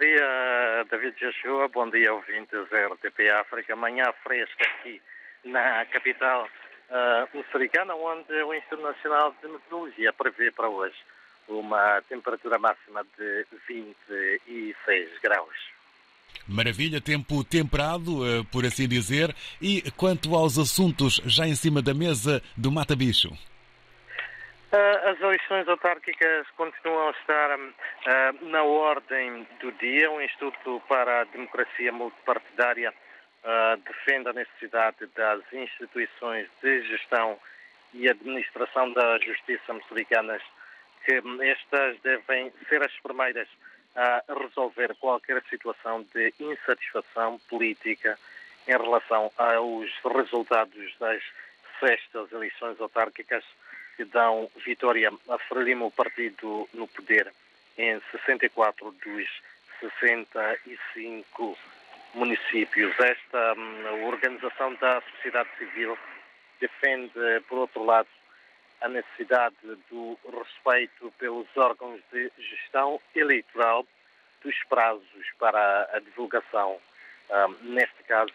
dia, David Joshua. Bom dia, ouvintes da RTP África. Manhã fresca aqui na capital uh, moçambicana, onde o Instituto Nacional de Meteorologia prevê para hoje uma temperatura máxima de 26 graus. Maravilha, tempo temperado, uh, por assim dizer. E quanto aos assuntos já em cima da mesa do Mata Bicho? Uh, as eleições autárquicas continuam a estar uh, na ordem do dia. O Instituto para a Democracia Multipartidária uh, defende a necessidade das instituições de gestão e administração da justiça moçambicanas, que estas devem ser as primeiras a resolver qualquer situação de insatisfação política em relação aos resultados das sextas eleições autárquicas que dão vitória a Frelimo, partido no poder, em 64 dos 65 municípios. Esta um, organização da sociedade civil defende, por outro lado, a necessidade do respeito pelos órgãos de gestão eleitoral dos prazos para a divulgação, um, neste caso,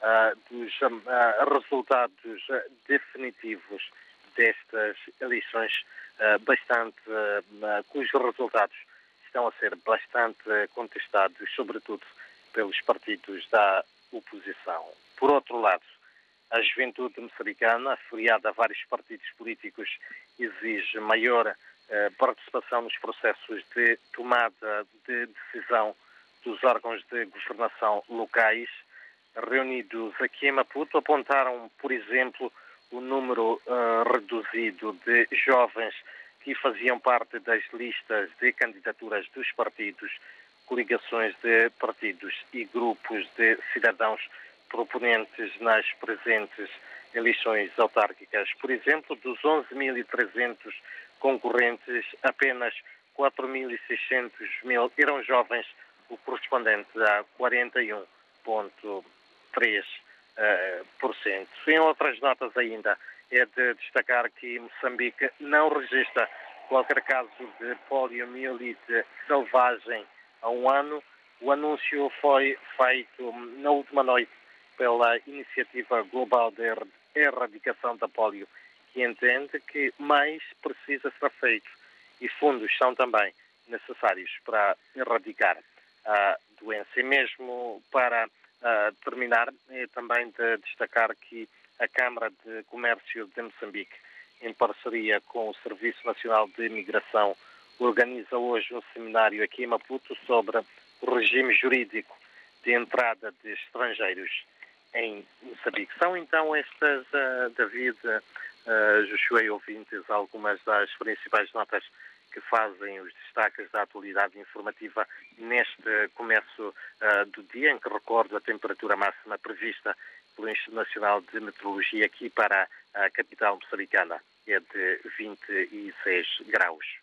uh, dos uh, resultados definitivos destas eleições uh, bastante, uh, cujos resultados estão a ser bastante contestados, sobretudo pelos partidos da oposição. Por outro lado, a juventude moçambicana, afiliada a vários partidos políticos, exige maior participação nos processos de tomada de decisão dos órgãos de governação locais. Reunidos aqui em Maputo, apontaram, por exemplo, o número uh, reduzido de jovens que faziam parte das listas de candidaturas dos partidos, coligações de partidos e grupos de cidadãos proponentes nas presentes eleições autárquicas. Por exemplo, dos 11.300 concorrentes, apenas 4.600 mil eram jovens, o correspondente a 41,3%. Cento. Em outras notas ainda, é de destacar que Moçambique não registra qualquer caso de poliomielite selvagem há um ano. O anúncio foi feito na última noite pela Iniciativa Global de Erradicação da Polio, que entende que mais precisa ser feito e fundos são também necessários para erradicar a doença. E mesmo para uh, terminar, é também de destacar que a Câmara de Comércio de Moçambique, em parceria com o Serviço Nacional de Imigração, organiza hoje um seminário aqui em Maputo sobre o regime jurídico de entrada de estrangeiros em Moçambique. São então estas, uh, David, uh, Josué ouvintes, algumas das principais notas que fazem os destaques da atualidade informativa neste começo uh, do dia, em que recordo a temperatura máxima prevista pelo Instituto Nacional de Meteorologia aqui para a capital moçambicana é de 26 graus.